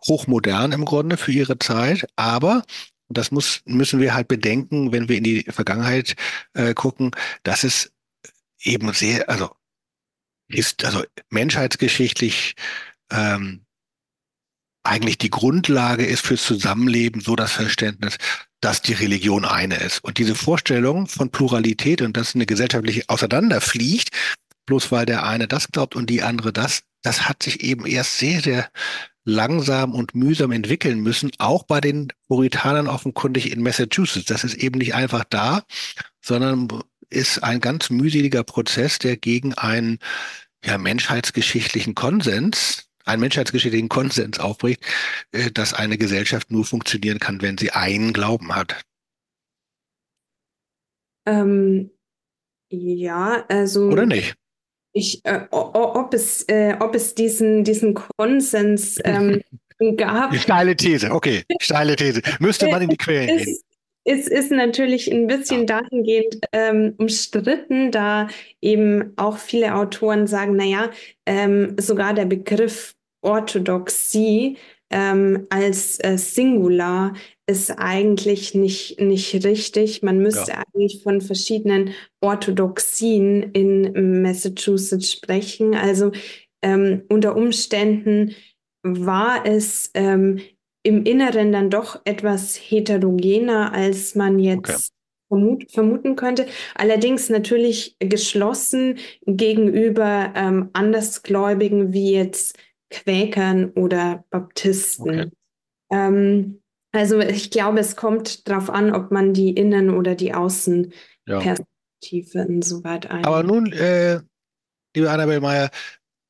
hochmodern im Grunde für ihre Zeit, aber und das muss, müssen wir halt bedenken, wenn wir in die Vergangenheit äh, gucken, dass es eben sehr, also ist, also menschheitsgeschichtlich ähm, eigentlich die Grundlage ist fürs Zusammenleben, so das Verständnis, dass die Religion eine ist. Und diese Vorstellung von Pluralität und dass eine gesellschaftliche auseinanderfliegt, bloß weil der eine das glaubt und die andere das, das hat sich eben erst sehr, sehr langsam und mühsam entwickeln müssen, auch bei den Puritanern offenkundig in Massachusetts. Das ist eben nicht einfach da, sondern ist ein ganz mühseliger Prozess, der gegen einen ja, menschheitsgeschichtlichen Konsens, einen menschheitsgeschichtlichen Konsens aufbricht, äh, dass eine Gesellschaft nur funktionieren kann, wenn sie einen Glauben hat. Ähm, ja, also. Oder nicht? Ich, äh, ob es, äh, ob es diesen, diesen Konsens ähm, gab. Steile These, okay, steile These. Müsste man in die Quellen gehen. Es ist natürlich ein bisschen dahingehend ähm, umstritten, da eben auch viele Autoren sagen, naja, ähm, sogar der Begriff Orthodoxie ähm, als äh, Singular ist eigentlich nicht, nicht richtig. Man müsste ja. eigentlich von verschiedenen Orthodoxien in Massachusetts sprechen. Also ähm, unter Umständen war es ähm, im Inneren dann doch etwas heterogener, als man jetzt okay. vermut, vermuten könnte. Allerdings natürlich geschlossen gegenüber ähm, Andersgläubigen wie jetzt Quäkern oder Baptisten. Okay. Ähm, also ich glaube, es kommt darauf an, ob man die Innen- oder die Außenperspektive ja. insoweit ein. Aber nun, äh, liebe Annabel Meyer,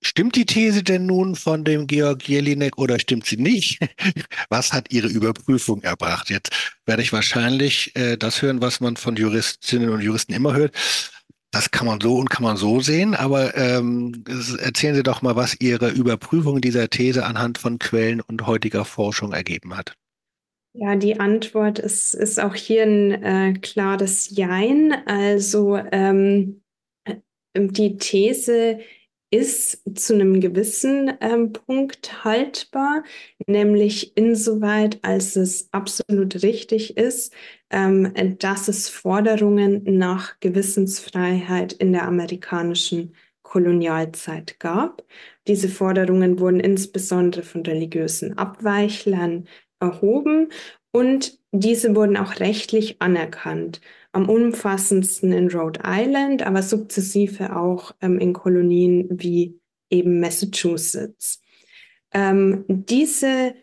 Stimmt die These denn nun von dem Georg Jelinek oder stimmt sie nicht? Was hat Ihre Überprüfung erbracht? Jetzt werde ich wahrscheinlich äh, das hören, was man von Juristinnen und Juristen immer hört. Das kann man so und kann man so sehen, aber ähm, erzählen Sie doch mal, was Ihre Überprüfung dieser These anhand von Quellen und heutiger Forschung ergeben hat. Ja, die Antwort ist, ist auch hier ein äh, klares Jein. Also ähm, die These ist zu einem gewissen ähm, Punkt haltbar, nämlich insoweit, als es absolut richtig ist, ähm, dass es Forderungen nach Gewissensfreiheit in der amerikanischen Kolonialzeit gab. Diese Forderungen wurden insbesondere von religiösen Abweichlern erhoben und diese wurden auch rechtlich anerkannt am umfassendsten in Rhode Island, aber sukzessive auch ähm, in Kolonien wie eben Massachusetts. Ähm, diese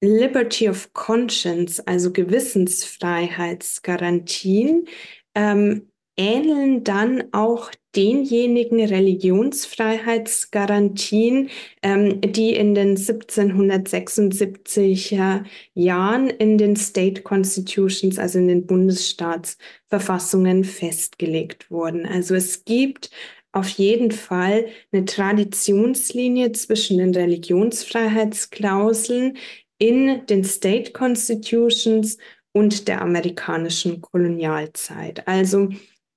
Liberty of Conscience, also Gewissensfreiheitsgarantien, ähm, ähneln dann auch denjenigen Religionsfreiheitsgarantien, ähm, die in den 1776er Jahren in den State Constitutions, also in den Bundesstaatsverfassungen festgelegt wurden. Also es gibt auf jeden Fall eine Traditionslinie zwischen den Religionsfreiheitsklauseln in den State Constitutions und der amerikanischen Kolonialzeit. Also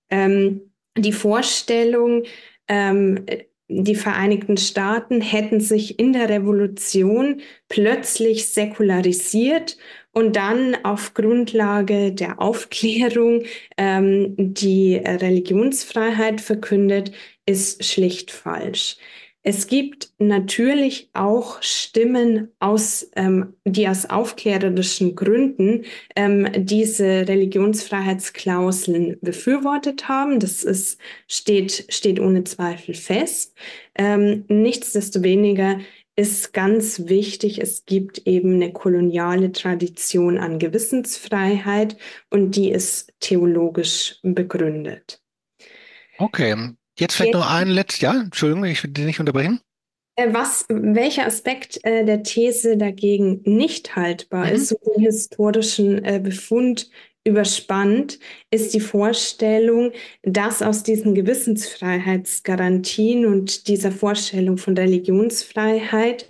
ähm, die Vorstellung, ähm, die Vereinigten Staaten hätten sich in der Revolution plötzlich säkularisiert und dann auf Grundlage der Aufklärung ähm, die Religionsfreiheit verkündet, ist schlicht falsch. Es gibt natürlich auch Stimmen, aus, ähm, die aus aufklärerischen Gründen ähm, diese Religionsfreiheitsklauseln befürwortet haben. Das ist, steht, steht ohne Zweifel fest. Ähm, nichtsdestoweniger ist ganz wichtig, es gibt eben eine koloniale Tradition an Gewissensfreiheit und die ist theologisch begründet. Okay, Jetzt vielleicht noch ein letztes, ja, Entschuldigung, ich will dich nicht unterbrechen. Äh, was, welcher Aspekt äh, der These dagegen nicht haltbar mhm. ist, so den historischen äh, Befund überspannt, ist die Vorstellung, dass aus diesen Gewissensfreiheitsgarantien und dieser Vorstellung von Religionsfreiheit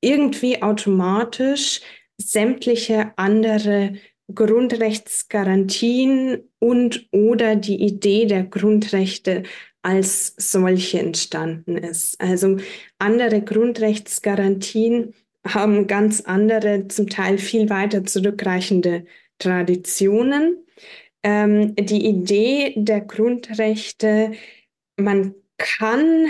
irgendwie automatisch sämtliche andere Grundrechtsgarantien und oder die Idee der Grundrechte als solche entstanden ist. Also andere Grundrechtsgarantien haben ganz andere, zum Teil viel weiter zurückreichende Traditionen. Ähm, die Idee der Grundrechte, man kann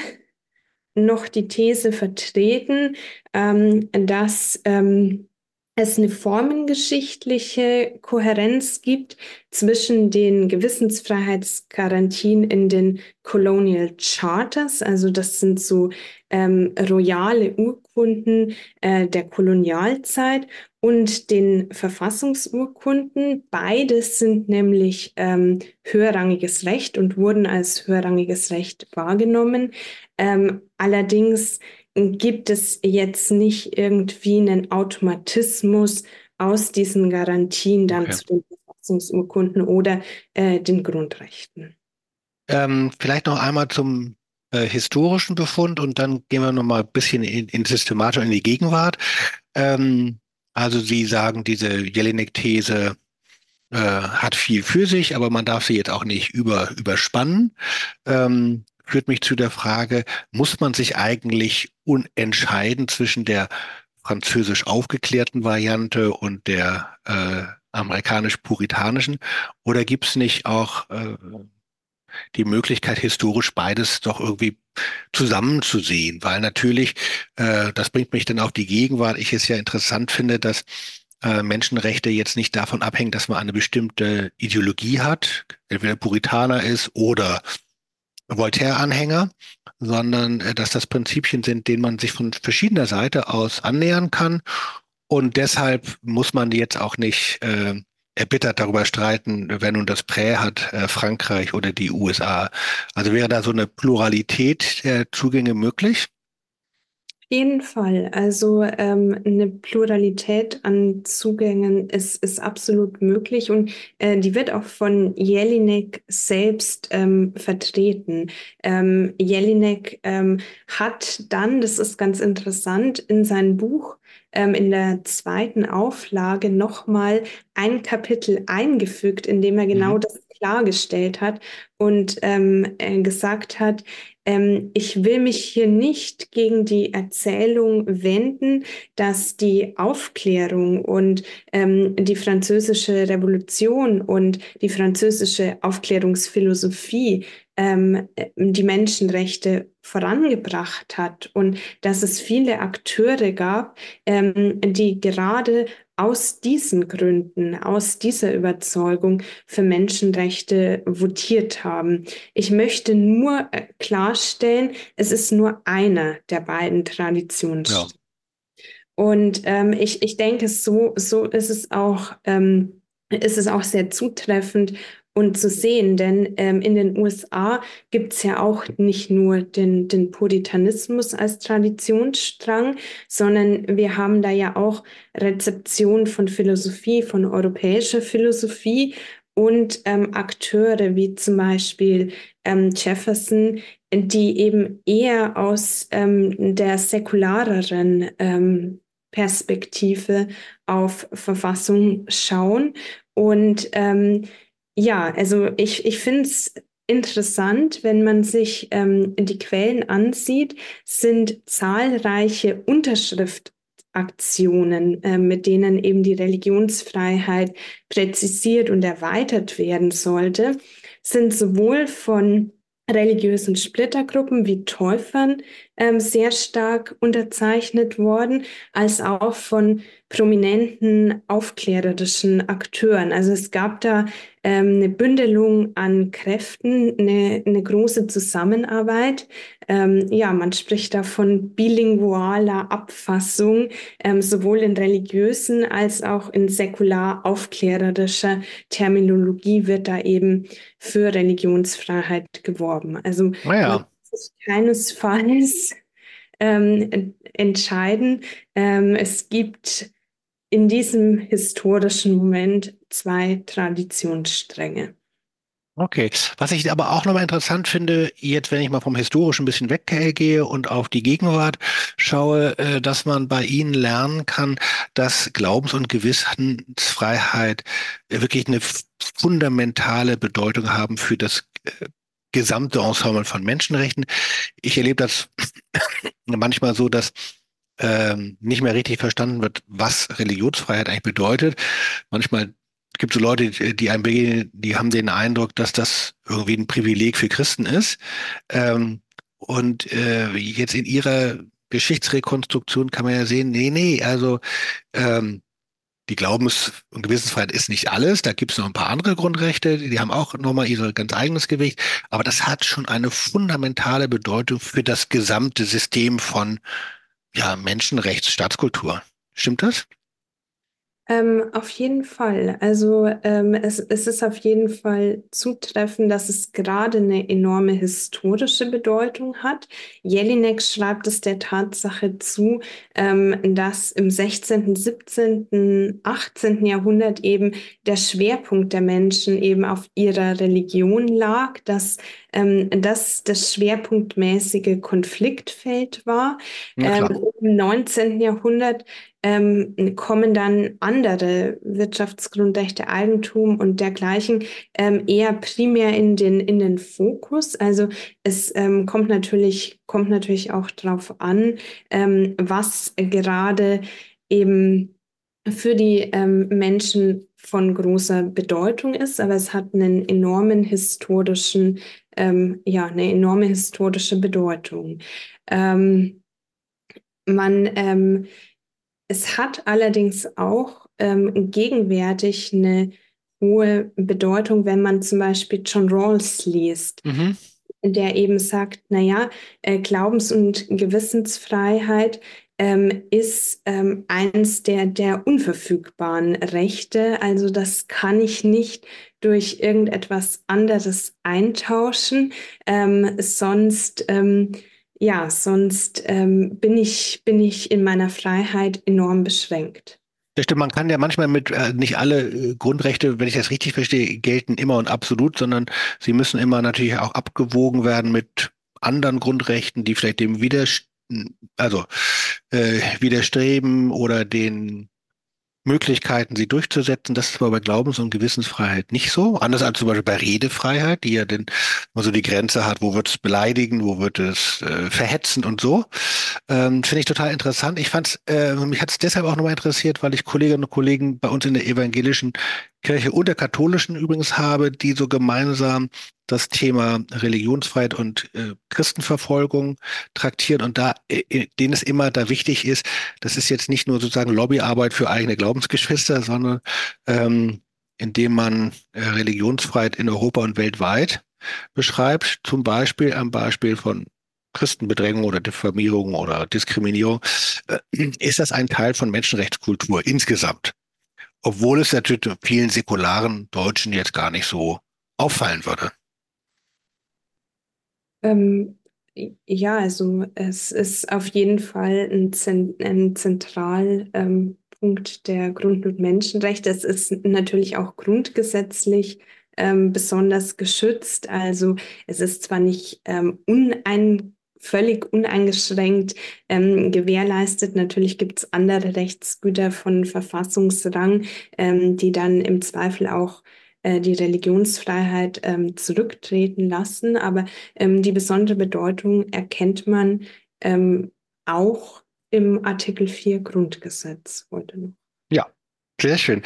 noch die These vertreten, ähm, dass ähm, es eine formengeschichtliche Kohärenz gibt zwischen den Gewissensfreiheitsgarantien in den Colonial Charters, also das sind so ähm, royale Urkunden äh, der Kolonialzeit und den Verfassungsurkunden. Beides sind nämlich ähm, höherrangiges Recht und wurden als höherrangiges Recht wahrgenommen. Ähm, allerdings gibt es jetzt nicht irgendwie einen Automatismus aus diesen Garantien dann okay. zu den Verfassungsurkunden oder äh, den Grundrechten. Ähm, vielleicht noch einmal zum äh, historischen Befund und dann gehen wir noch mal ein bisschen in, in Systematik in die Gegenwart. Ähm, also Sie sagen, diese Jelinek-These äh, hat viel für sich, aber man darf sie jetzt auch nicht über, überspannen. Ähm, führt mich zu der Frage, muss man sich eigentlich unentscheiden zwischen der französisch aufgeklärten Variante und der äh, amerikanisch-puritanischen? Oder gibt es nicht auch äh, die Möglichkeit, historisch beides doch irgendwie zusammenzusehen? Weil natürlich, äh, das bringt mich dann auf die Gegenwart, ich es ja interessant finde, dass äh, Menschenrechte jetzt nicht davon abhängen, dass man eine bestimmte Ideologie hat, entweder Puritaner ist oder Voltaire-Anhänger, sondern äh, dass das Prinzipien sind, denen man sich von verschiedener Seite aus annähern kann. Und deshalb muss man jetzt auch nicht äh, erbittert darüber streiten, wer nun das Prä hat, äh, Frankreich oder die USA. Also wäre da so eine Pluralität der Zugänge möglich? Jeden Fall. Also ähm, eine Pluralität an Zugängen ist, ist absolut möglich und äh, die wird auch von Jelinek selbst ähm, vertreten. Ähm, Jelinek ähm, hat dann, das ist ganz interessant, in sein Buch ähm, in der zweiten Auflage nochmal ein Kapitel eingefügt, in dem er genau mhm. das klargestellt hat und ähm, gesagt hat, ähm, ich will mich hier nicht gegen die Erzählung wenden, dass die Aufklärung und ähm, die französische Revolution und die französische Aufklärungsphilosophie ähm, die Menschenrechte vorangebracht hat und dass es viele Akteure gab, ähm, die gerade aus diesen Gründen, aus dieser Überzeugung für Menschenrechte votiert haben. Ich möchte nur äh, klarstellen, es ist nur einer der beiden Traditionsstränge. Ja. Und ähm, ich, ich denke, so, so ist es auch, ähm, ist es auch sehr zutreffend und zu sehen. Denn ähm, in den USA gibt es ja auch nicht nur den, den Puritanismus als Traditionsstrang, sondern wir haben da ja auch Rezeption von Philosophie, von europäischer Philosophie und ähm, Akteure wie zum Beispiel ähm, Jefferson, die eben eher aus ähm, der säkulareren ähm, Perspektive auf Verfassung schauen und ähm, ja, also ich, ich finde es interessant, wenn man sich ähm, die Quellen ansieht, sind zahlreiche Unterschriftaktionen, äh, mit denen eben die Religionsfreiheit präzisiert und erweitert werden sollte, sind sowohl von religiösen Splittergruppen wie Täufern ähm, sehr stark unterzeichnet worden, als auch von prominenten aufklärerischen Akteuren. Also es gab da ähm, eine Bündelung an Kräften, eine, eine große Zusammenarbeit. Ähm, ja, man spricht da von bilingualer Abfassung, ähm, sowohl in religiösen als auch in säkular aufklärerischer Terminologie wird da eben für Religionsfreiheit geworben. Also naja. keinesfalls ähm, entscheiden. Ähm, es gibt in diesem historischen Moment zwei Traditionsstränge. Okay, was ich aber auch nochmal interessant finde, jetzt wenn ich mal vom Historischen ein bisschen weggehe und auf die Gegenwart schaue, äh, dass man bei Ihnen lernen kann, dass Glaubens- und Gewissensfreiheit wirklich eine fundamentale Bedeutung haben für das äh, gesamte Ensemble von Menschenrechten. Ich erlebe das manchmal so, dass ähm, nicht mehr richtig verstanden wird, was Religionsfreiheit eigentlich bedeutet. Manchmal gibt es so Leute, die einem begegnen, die haben den Eindruck, dass das irgendwie ein Privileg für Christen ist. Ähm, und äh, jetzt in ihrer Geschichtsrekonstruktion kann man ja sehen, nee, nee, also ähm, die Glaubens- und Gewissensfreiheit ist nicht alles. Da gibt es noch ein paar andere Grundrechte, die haben auch nochmal ihr ganz eigenes Gewicht. Aber das hat schon eine fundamentale Bedeutung für das gesamte System von ja, Menschenrechts, Staatskultur. Stimmt das? Ähm, auf jeden Fall. Also ähm, es, es ist auf jeden Fall zutreffend, dass es gerade eine enorme historische Bedeutung hat. Jelinek schreibt es der Tatsache zu, ähm, dass im 16., 17., 18. Jahrhundert eben der Schwerpunkt der Menschen eben auf ihrer Religion lag, dass ähm, das das schwerpunktmäßige Konfliktfeld war. Ähm, im 19. Jahrhundert ähm, kommen dann andere Wirtschaftsgrundrechte, Eigentum und dergleichen ähm, eher primär in den, in den Fokus. Also es ähm, kommt natürlich, kommt natürlich auch darauf an, ähm, was gerade eben für die ähm, Menschen von großer Bedeutung ist, aber es hat einen enormen historischen, ähm, ja, eine enorme historische Bedeutung. Man es hat allerdings auch ähm, gegenwärtig eine hohe Bedeutung, wenn man zum Beispiel John Rawls liest, Mhm. der eben sagt, naja, äh, Glaubens- und Gewissensfreiheit ähm, ist ähm, eins der, der unverfügbaren Rechte. Also das kann ich nicht durch irgendetwas anderes eintauschen, ähm, sonst ähm, ja, sonst ähm, bin ich, bin ich in meiner Freiheit enorm beschränkt. Das stimmt, man kann ja manchmal mit, äh, nicht alle äh, Grundrechte, wenn ich das richtig verstehe, gelten immer und absolut, sondern sie müssen immer natürlich auch abgewogen werden mit anderen Grundrechten, die vielleicht dem widerst also, äh, widerstreben oder den Möglichkeiten, sie durchzusetzen. Das ist aber bei Glaubens- und Gewissensfreiheit nicht so. Anders als zum Beispiel bei Redefreiheit, die ja immer so die Grenze hat, wo wird es beleidigen, wo wird es äh, verhetzen und so. Ähm, finde ich total interessant. Ich fand's, äh, mich hat es deshalb auch nochmal interessiert, weil ich Kolleginnen und Kollegen bei uns in der evangelischen Kirche und der katholischen übrigens habe, die so gemeinsam das Thema Religionsfreiheit und äh, Christenverfolgung traktieren und da, äh, denen es immer da wichtig ist, das ist jetzt nicht nur sozusagen Lobbyarbeit für eigene Glaubensgeschwister, sondern ähm, indem man äh, Religionsfreiheit in Europa und weltweit beschreibt, zum Beispiel am Beispiel von Christenbedrängung oder Diffamierung oder Diskriminierung, äh, ist das ein Teil von Menschenrechtskultur insgesamt. Obwohl es natürlich vielen säkularen Deutschen jetzt gar nicht so auffallen würde. Ähm, ja, also es ist auf jeden Fall ein, Zen ein Zentralpunkt ähm, der Grund- und Menschenrechte. Es ist natürlich auch grundgesetzlich ähm, besonders geschützt. Also es ist zwar nicht ähm, unein völlig uneingeschränkt ähm, gewährleistet. Natürlich gibt es andere Rechtsgüter von Verfassungsrang, ähm, die dann im Zweifel auch äh, die Religionsfreiheit ähm, zurücktreten lassen. Aber ähm, die besondere Bedeutung erkennt man ähm, auch im Artikel 4 Grundgesetz heute noch. Ja, sehr schön.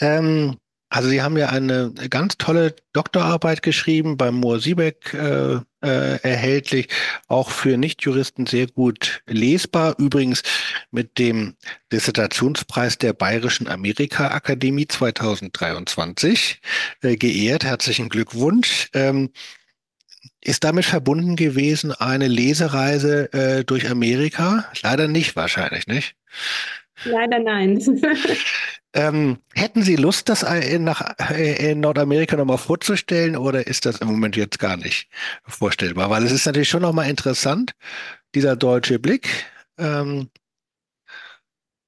Ähm, also Sie haben ja eine ganz tolle Doktorarbeit geschrieben, beim Moor Siebeck äh, äh, erhältlich, auch für Nichtjuristen sehr gut lesbar. Übrigens mit dem Dissertationspreis der Bayerischen Amerika-Akademie 2023 äh, geehrt. Herzlichen Glückwunsch. Ähm, ist damit verbunden gewesen eine Lesereise äh, durch Amerika? Leider nicht wahrscheinlich, nicht? Leider nein. Ähm, hätten Sie Lust, das in, nach, äh, in Nordamerika nochmal vorzustellen oder ist das im Moment jetzt gar nicht vorstellbar? Weil es ist natürlich schon nochmal interessant, dieser deutsche Blick. Ähm,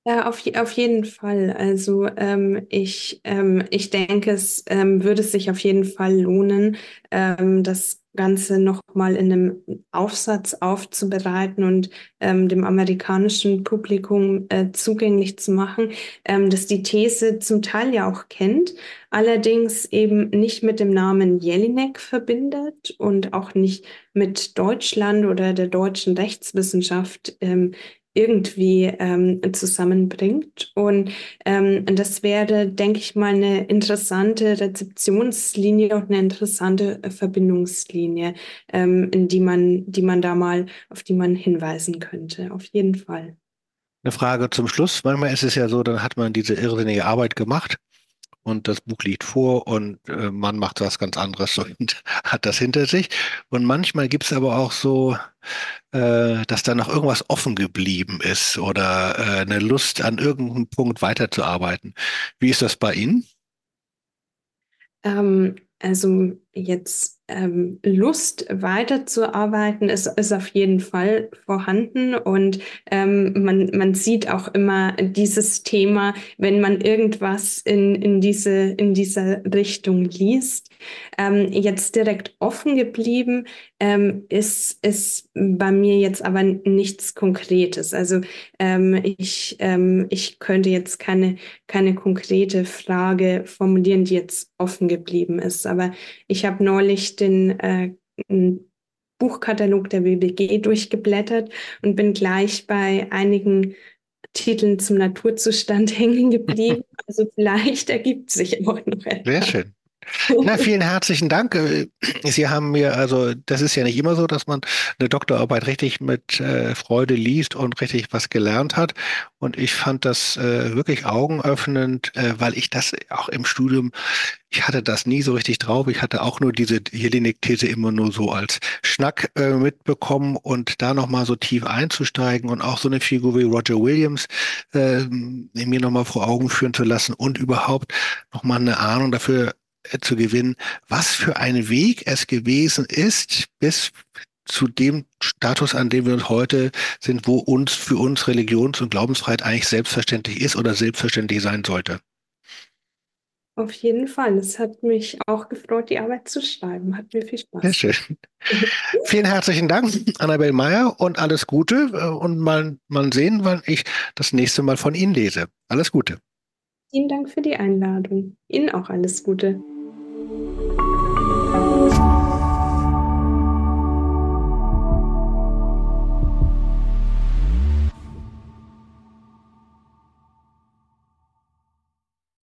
Ja, auf, auf jeden Fall. Also ähm, ich, ähm, ich denke, es ähm, würde sich auf jeden Fall lohnen, ähm, das Ganze nochmal in einem Aufsatz aufzubereiten und ähm, dem amerikanischen Publikum äh, zugänglich zu machen, ähm, das die These zum Teil ja auch kennt, allerdings eben nicht mit dem Namen Jelinek verbindet und auch nicht mit Deutschland oder der deutschen Rechtswissenschaft. Ähm, irgendwie ähm, zusammenbringt. Und ähm, das wäre, denke ich mal, eine interessante Rezeptionslinie und eine interessante äh, Verbindungslinie, ähm, in die man, die man da mal, auf die man hinweisen könnte. Auf jeden Fall. Eine Frage zum Schluss. Manchmal ist es ja so, dann hat man diese irrsinnige Arbeit gemacht und das Buch liegt vor und äh, man macht was ganz anderes und hat das hinter sich. Und manchmal gibt es aber auch so, äh, dass da noch irgendwas offen geblieben ist oder äh, eine Lust an irgendeinem Punkt weiterzuarbeiten. Wie ist das bei Ihnen? Ähm, also jetzt ähm, Lust weiterzuarbeiten ist, ist auf jeden Fall vorhanden und ähm, man, man sieht auch immer dieses Thema, wenn man irgendwas in, in, diese, in diese Richtung liest. Ähm, jetzt direkt offen geblieben ähm, ist, ist bei mir jetzt aber nichts Konkretes. Also ähm, ich, ähm, ich könnte jetzt keine, keine konkrete Frage formulieren, die jetzt offen geblieben ist. Aber ich habe neulich den äh, Buchkatalog der BBG durchgeblättert und bin gleich bei einigen Titeln zum Naturzustand hängen geblieben. Also vielleicht ergibt sich auch noch etwas. Sehr schön. Na, vielen herzlichen Dank. Sie haben mir, also das ist ja nicht immer so, dass man eine Doktorarbeit richtig mit äh, Freude liest und richtig was gelernt hat. Und ich fand das äh, wirklich augenöffnend, äh, weil ich das auch im Studium, ich hatte das nie so richtig drauf. Ich hatte auch nur diese Jelinek-These immer nur so als Schnack äh, mitbekommen und da nochmal so tief einzusteigen und auch so eine Figur wie Roger Williams äh, mir nochmal vor Augen führen zu lassen und überhaupt nochmal eine Ahnung dafür zu gewinnen, was für ein Weg es gewesen ist, bis zu dem Status, an dem wir uns heute sind, wo uns für uns Religions- und Glaubensfreiheit eigentlich selbstverständlich ist oder selbstverständlich sein sollte. Auf jeden Fall. Es hat mich auch gefreut, die Arbeit zu schreiben. Hat mir viel Spaß. Sehr schön. Vielen herzlichen Dank, Annabel Meyer, und alles Gute. Äh, und mal, mal sehen, wann ich das nächste Mal von Ihnen lese. Alles Gute. Vielen Dank für die Einladung. Ihnen auch alles Gute. thank you.